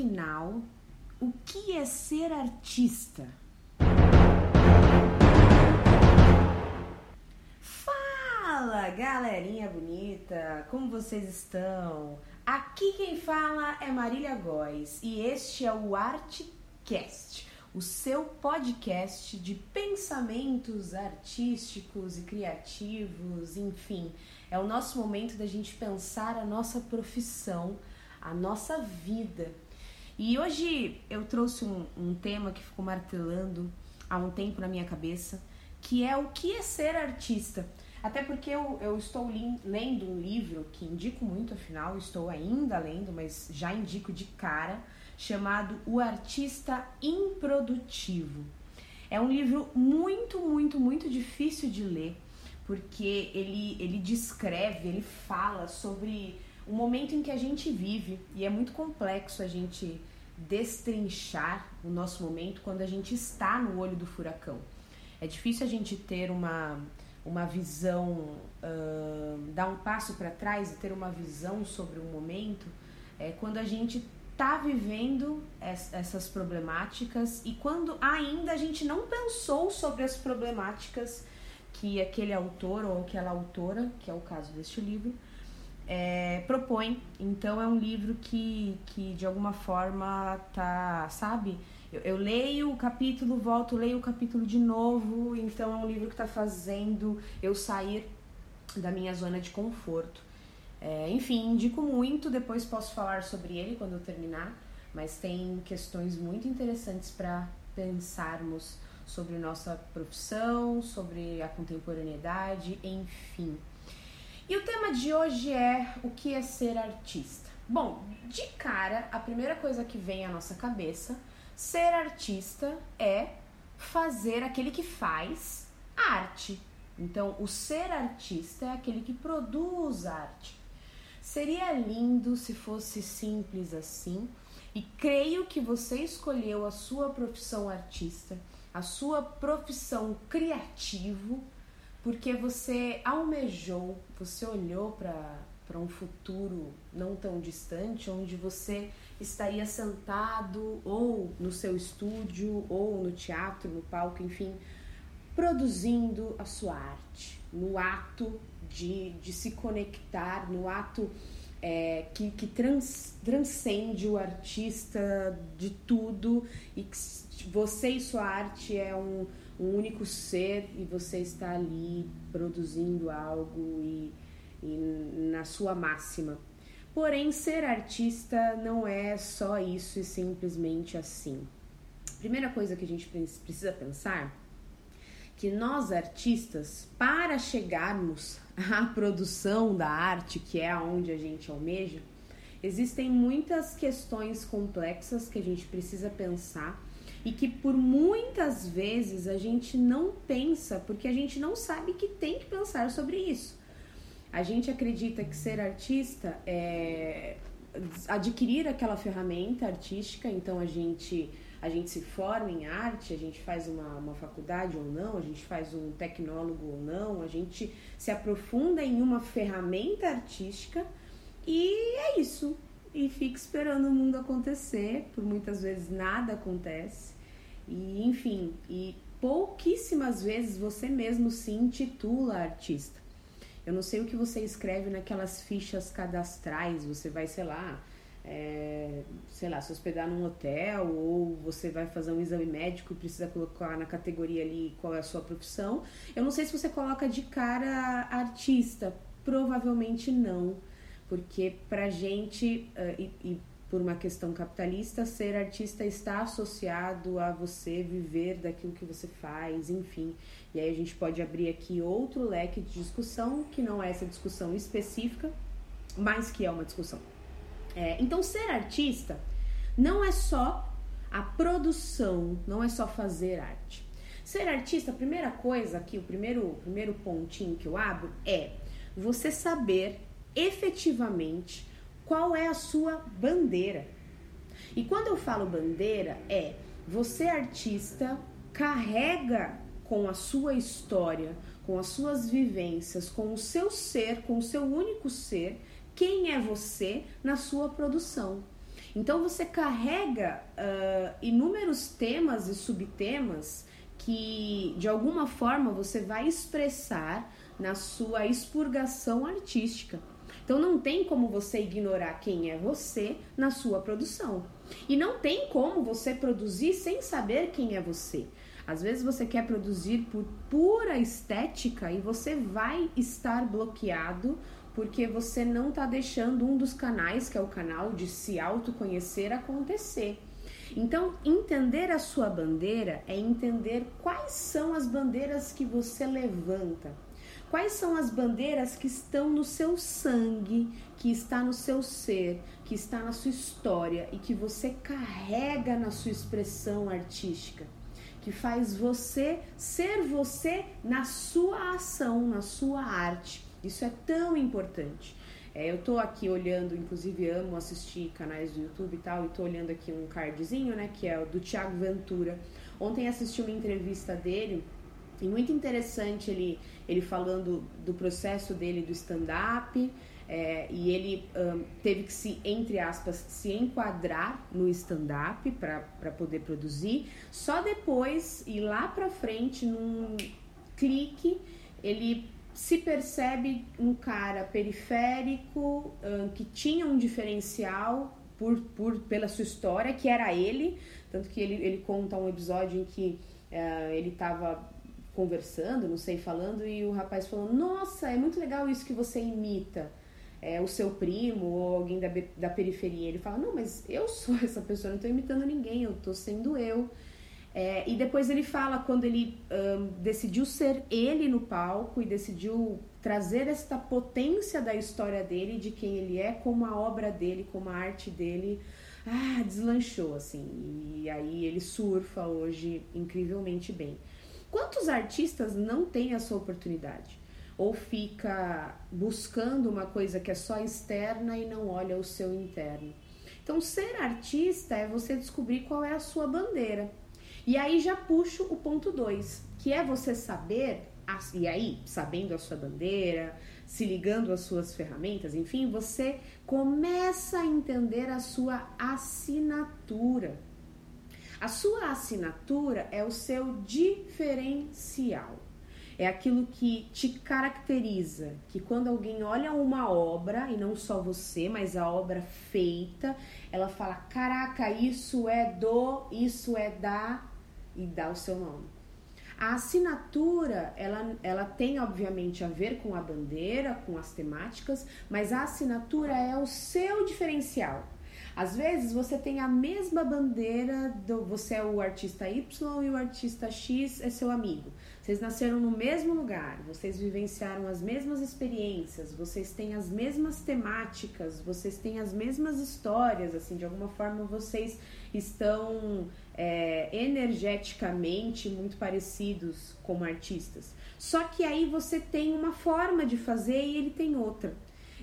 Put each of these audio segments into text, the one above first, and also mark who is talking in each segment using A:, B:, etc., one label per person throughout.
A: Afinal, o que é ser artista? Fala, galerinha bonita! Como vocês estão? Aqui quem fala é Marília Góes e este é o Artcast, o seu podcast de pensamentos artísticos e criativos, enfim, é o nosso momento da gente pensar a nossa profissão, a nossa vida. E hoje eu trouxe um, um tema que ficou martelando há um tempo na minha cabeça, que é o que é ser artista. Até porque eu, eu estou lendo um livro que indico muito, afinal, estou ainda lendo, mas já indico de cara, chamado O Artista Improdutivo. É um livro muito, muito, muito difícil de ler, porque ele, ele descreve, ele fala sobre o momento em que a gente vive, e é muito complexo a gente destrinchar o nosso momento quando a gente está no olho do furacão. É difícil a gente ter uma, uma visão, ahn, dar um passo para trás e ter uma visão sobre o momento é, quando a gente está vivendo es- essas problemáticas e quando ainda a gente não pensou sobre as problemáticas que aquele autor ou aquela autora, que é o caso deste livro, é, propõe. Então é um livro que, que de alguma forma tá, sabe? Eu, eu leio o capítulo, volto, leio o capítulo de novo. Então é um livro que está fazendo eu sair da minha zona de conforto. É, enfim, indico muito, depois posso falar sobre ele quando eu terminar, mas tem questões muito interessantes para pensarmos sobre nossa profissão, sobre a contemporaneidade, enfim. E o tema de hoje é o que é ser artista. Bom, de cara, a primeira coisa que vem à nossa cabeça, ser artista é fazer aquele que faz arte. Então, o ser artista é aquele que produz arte. Seria lindo se fosse simples assim, e creio que você escolheu a sua profissão artista, a sua profissão criativo, porque você almejou, você olhou para um futuro não tão distante, onde você estaria sentado ou no seu estúdio, ou no teatro, no palco, enfim, produzindo a sua arte, no ato de, de se conectar, no ato é, que, que trans, transcende o artista de tudo e que você e sua arte é um, um único ser e você está ali produzindo algo e, e na sua máxima. Porém, ser artista não é só isso e simplesmente assim. Primeira coisa que a gente pre- precisa pensar que nós artistas, para chegarmos à produção da arte, que é aonde a gente almeja, existem muitas questões complexas que a gente precisa pensar e que por muitas vezes a gente não pensa porque a gente não sabe que tem que pensar sobre isso. A gente acredita que ser artista é adquirir aquela ferramenta artística, então a gente a gente se forma em arte, a gente faz uma, uma faculdade ou não, a gente faz um tecnólogo ou não, a gente se aprofunda em uma ferramenta artística e é isso. E fica esperando o mundo acontecer, por muitas vezes nada acontece. E enfim, e pouquíssimas vezes você mesmo se intitula artista. Eu não sei o que você escreve naquelas fichas cadastrais. Você vai, sei lá, é, sei lá, se hospedar num hotel ou você vai fazer um exame médico e precisa colocar na categoria ali qual é a sua profissão. Eu não sei se você coloca de cara artista, provavelmente não, porque pra gente uh, e, e por uma questão capitalista, ser artista está associado a você viver daquilo que você faz, enfim. E aí a gente pode abrir aqui outro leque de discussão, que não é essa discussão específica, mas que é uma discussão. É, então, ser artista não é só a produção, não é só fazer arte. Ser artista, a primeira coisa aqui, o primeiro, primeiro pontinho que eu abro é você saber efetivamente qual é a sua bandeira. E quando eu falo bandeira, é você, artista, carrega com a sua história, com as suas vivências, com o seu ser, com o seu único ser, quem é você na sua produção. Então você carrega uh, inúmeros temas e subtemas que de alguma forma você vai expressar na sua expurgação artística. Então não tem como você ignorar quem é você na sua produção. E não tem como você produzir sem saber quem é você. Às vezes você quer produzir por pura estética e você vai estar bloqueado porque você não está deixando um dos canais, que é o canal de se autoconhecer, acontecer. Então, entender a sua bandeira é entender quais são as bandeiras que você levanta. Quais são as bandeiras que estão no seu sangue, que está no seu ser, que está na sua história e que você carrega na sua expressão artística? Que faz você ser você na sua ação, na sua arte. Isso é tão importante. É, eu tô aqui olhando, inclusive amo assistir canais do YouTube e tal, e tô olhando aqui um cardzinho, né, que é do Thiago Ventura. Ontem assisti uma entrevista dele e muito interessante ele, ele falando do processo dele do stand-up. É, e ele um, teve que se, entre aspas, se enquadrar no stand-up para poder produzir. Só depois, e lá para frente, num clique, ele se percebe um cara periférico um, que tinha um diferencial por, por, pela sua história, que era ele. Tanto que ele, ele conta um episódio em que uh, ele estava conversando, não sei, falando, e o rapaz falou: Nossa, é muito legal isso que você imita. É, o seu primo ou alguém da, da periferia. Ele fala: Não, mas eu sou essa pessoa, não estou imitando ninguém, eu estou sendo eu. É, e depois ele fala quando ele um, decidiu ser ele no palco e decidiu trazer esta potência da história dele, de quem ele é, como a obra dele, como a arte dele. Ah, deslanchou assim. E aí ele surfa hoje incrivelmente bem. Quantos artistas não têm essa oportunidade? Ou fica buscando uma coisa que é só externa e não olha o seu interno? Então, ser artista é você descobrir qual é a sua bandeira. E aí já puxo o ponto 2, que é você saber, e aí, sabendo a sua bandeira, se ligando às suas ferramentas, enfim, você começa a entender a sua assinatura. A sua assinatura é o seu diferencial. É aquilo que te caracteriza, que quando alguém olha uma obra, e não só você, mas a obra feita, ela fala: caraca, isso é do, isso é da, e dá o seu nome. A assinatura, ela, ela tem obviamente a ver com a bandeira, com as temáticas, mas a assinatura é o seu diferencial. Às vezes você tem a mesma bandeira, do, você é o artista Y e o artista X é seu amigo. Vocês nasceram no mesmo lugar, vocês vivenciaram as mesmas experiências, vocês têm as mesmas temáticas, vocês têm as mesmas histórias, assim, de alguma forma vocês estão é, energeticamente muito parecidos como artistas. Só que aí você tem uma forma de fazer e ele tem outra.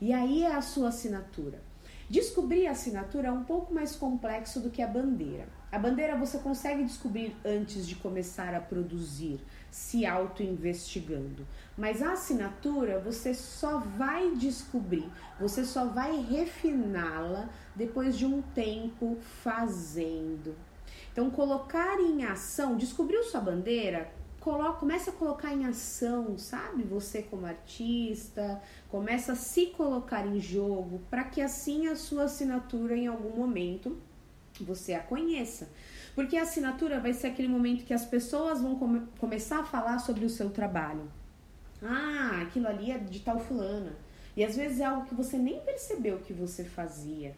A: E aí é a sua assinatura. Descobrir a assinatura é um pouco mais complexo do que a bandeira. A bandeira você consegue descobrir antes de começar a produzir, se auto-investigando. Mas a assinatura você só vai descobrir, você só vai refiná-la depois de um tempo fazendo. Então, colocar em ação, descobriu sua bandeira, coloca, começa a colocar em ação, sabe? Você como artista, começa a se colocar em jogo para que assim a sua assinatura em algum momento você a conheça. Porque a assinatura vai ser aquele momento que as pessoas vão come começar a falar sobre o seu trabalho. Ah, aquilo ali é de tal fulana. E às vezes é algo que você nem percebeu que você fazia.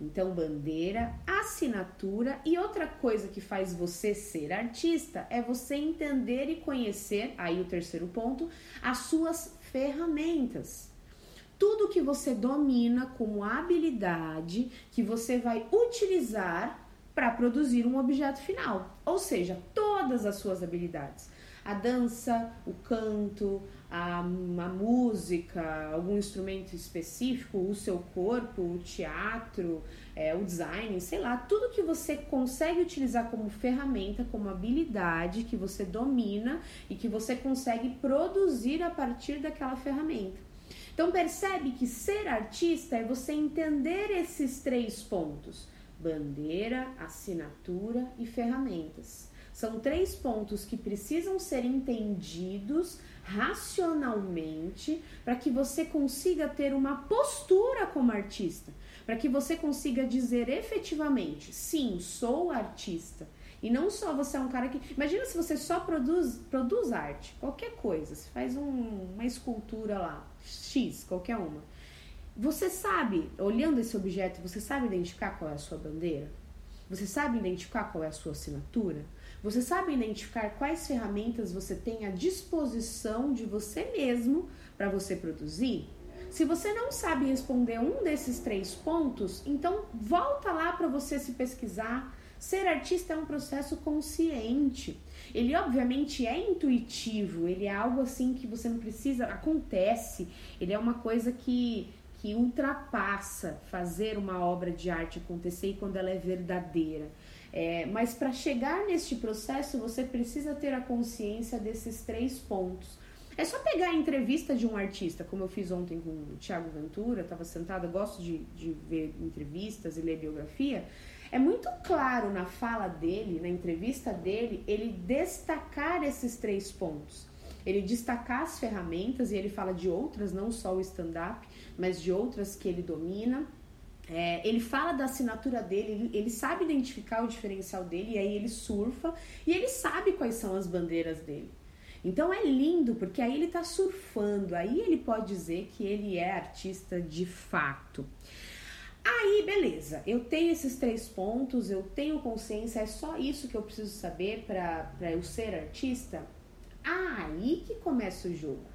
A: Então, bandeira, assinatura e outra coisa que faz você ser artista é você entender e conhecer, aí o terceiro ponto, as suas ferramentas. Tudo que você domina como habilidade que você vai utilizar para produzir um objeto final, ou seja, todas as suas habilidades. A dança, o canto, a, a música, algum instrumento específico, o seu corpo, o teatro, é, o design, sei lá, tudo que você consegue utilizar como ferramenta, como habilidade que você domina e que você consegue produzir a partir daquela ferramenta. Então percebe que ser artista é você entender esses três pontos: bandeira, assinatura e ferramentas. São três pontos que precisam ser entendidos racionalmente para que você consiga ter uma postura como artista, para que você consiga dizer efetivamente: sim, sou artista. E não só você é um cara que. Imagina se você só produz, produz arte, qualquer coisa, você faz um, uma escultura lá, X, qualquer uma. Você sabe, olhando esse objeto, você sabe identificar qual é a sua bandeira? Você sabe identificar qual é a sua assinatura? Você sabe identificar quais ferramentas você tem à disposição de você mesmo para você produzir? Se você não sabe responder um desses três pontos, então volta lá para você se pesquisar. Ser artista é um processo consciente. Ele obviamente é intuitivo, ele é algo assim que você não precisa, acontece. Ele é uma coisa que que ultrapassa fazer uma obra de arte acontecer e quando ela é verdadeira. É, mas para chegar neste processo, você precisa ter a consciência desses três pontos. É só pegar a entrevista de um artista, como eu fiz ontem com o Thiago Ventura, estava sentada, gosto de, de ver entrevistas e ler biografia. É muito claro na fala dele, na entrevista dele, ele destacar esses três pontos. Ele destacar as ferramentas, e ele fala de outras, não só o stand-up, mas de outras que ele domina é, ele fala da assinatura dele, ele, ele, sabe identificar o diferencial dele, e aí ele surfa e ele sabe quais são as bandeiras dele. Então é lindo, porque aí ele tá surfando, aí ele pode dizer que ele é artista de fato. Aí, beleza, eu tenho esses três pontos, eu tenho consciência, é só isso que eu preciso saber para eu ser artista? Aí que começa o jogo.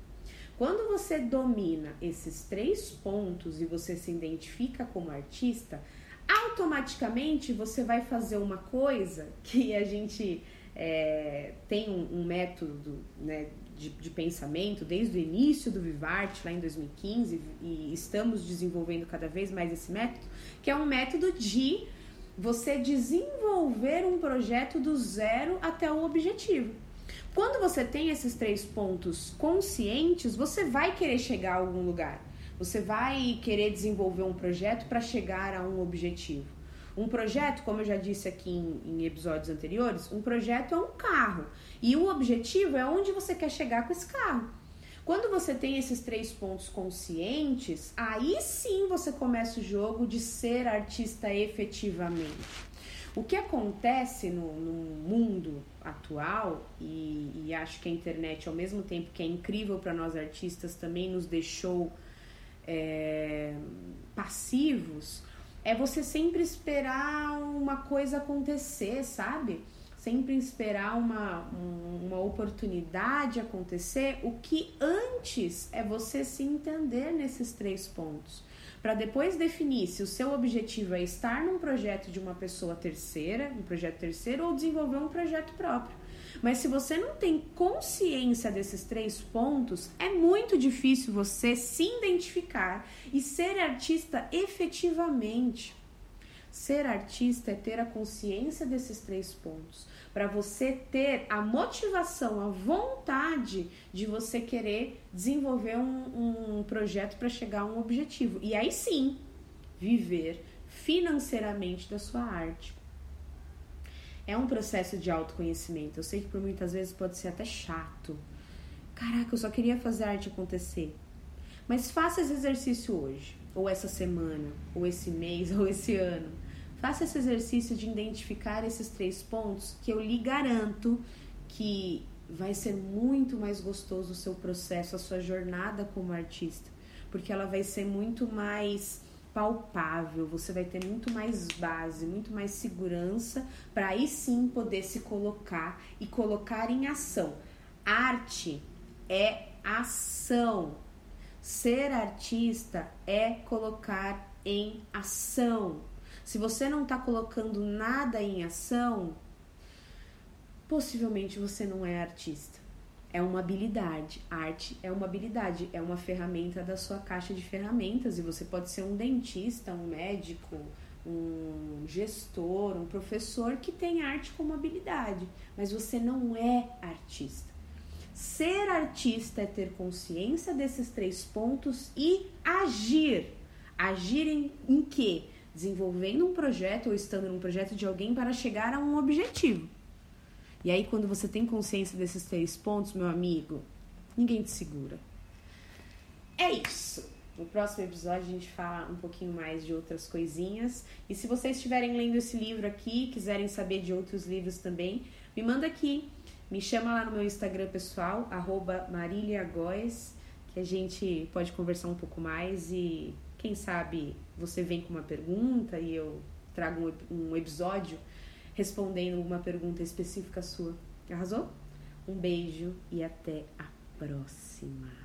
A: Quando você domina esses três pontos e você se identifica como artista, automaticamente você vai fazer uma coisa que a gente é, tem um, um método né, de, de, pensamento desde o início do Vivarte, lá em 2015, e estamos desenvolvendo cada vez mais esse método, que é um método de você desenvolver um projeto do zero até o objetivo. Quando você tem esses três pontos conscientes, você vai querer chegar a algum lugar. Você vai querer desenvolver um projeto para chegar a um objetivo. Um projeto, como eu já disse aqui em, em, episódios anteriores, um projeto é um carro. E o objetivo é onde você quer chegar com esse carro. Quando você tem esses três pontos conscientes, aí sim você começa o jogo de ser artista efetivamente. O que acontece no, no mundo atual, e, e, acho que a internet, ao mesmo tempo que é incrível para nós artistas, também nos deixou é, passivos, é você sempre esperar uma coisa acontecer, sabe? Sempre esperar uma, uma oportunidade acontecer. O que antes é você se entender nesses três pontos para depois definir se o seu objetivo é estar num projeto de uma pessoa terceira, um projeto terceiro, ou desenvolver um projeto próprio. Mas se você não tem consciência desses três pontos, é muito difícil você se identificar e ser artista efetivamente. Ser artista é ter a consciência desses três pontos para você ter a motivação, a vontade de você querer desenvolver um, um projeto para chegar a um objetivo. E aí sim, viver financeiramente da sua arte. É um processo de autoconhecimento. Eu sei que por muitas vezes pode ser até chato. Caraca, eu só queria fazer arte acontecer. Mas faça esse exercício hoje, ou essa semana, ou esse mês, ou esse ano. Faça esse exercício de identificar esses três pontos que eu lhe garanto que vai ser muito mais gostoso o seu processo, a sua jornada como artista, porque ela vai ser muito mais palpável, você vai ter muito mais base, muito mais segurança para aí sim poder se colocar e colocar em ação. Arte é ação. Ser artista é colocar em ação. Se você não está colocando nada em ação, possivelmente você não é artista. É uma habilidade. Arte é uma habilidade, é uma ferramenta da sua caixa de ferramentas e você pode ser um dentista, um médico, um gestor, um professor que tem arte como habilidade, mas você não é artista. Ser artista é ter consciência desses três pontos e agir. Agir em, em quê? Desenvolvendo um projeto ou estando num projeto de alguém para chegar a um objetivo. E aí, quando você tem consciência desses três pontos, meu amigo, ninguém te segura. É isso. No próximo episódio a gente fala um pouquinho mais de outras coisinhas. E se vocês estiverem lendo esse livro aqui, quiserem saber de outros livros também, me manda aqui. Me chama lá no meu Instagram pessoal, arroba que a gente pode conversar um pouco mais e quem sabe você vem com uma pergunta e eu trago um, um episódio respondendo uma pergunta específica sua. Arrasou? Um beijo e até a próxima.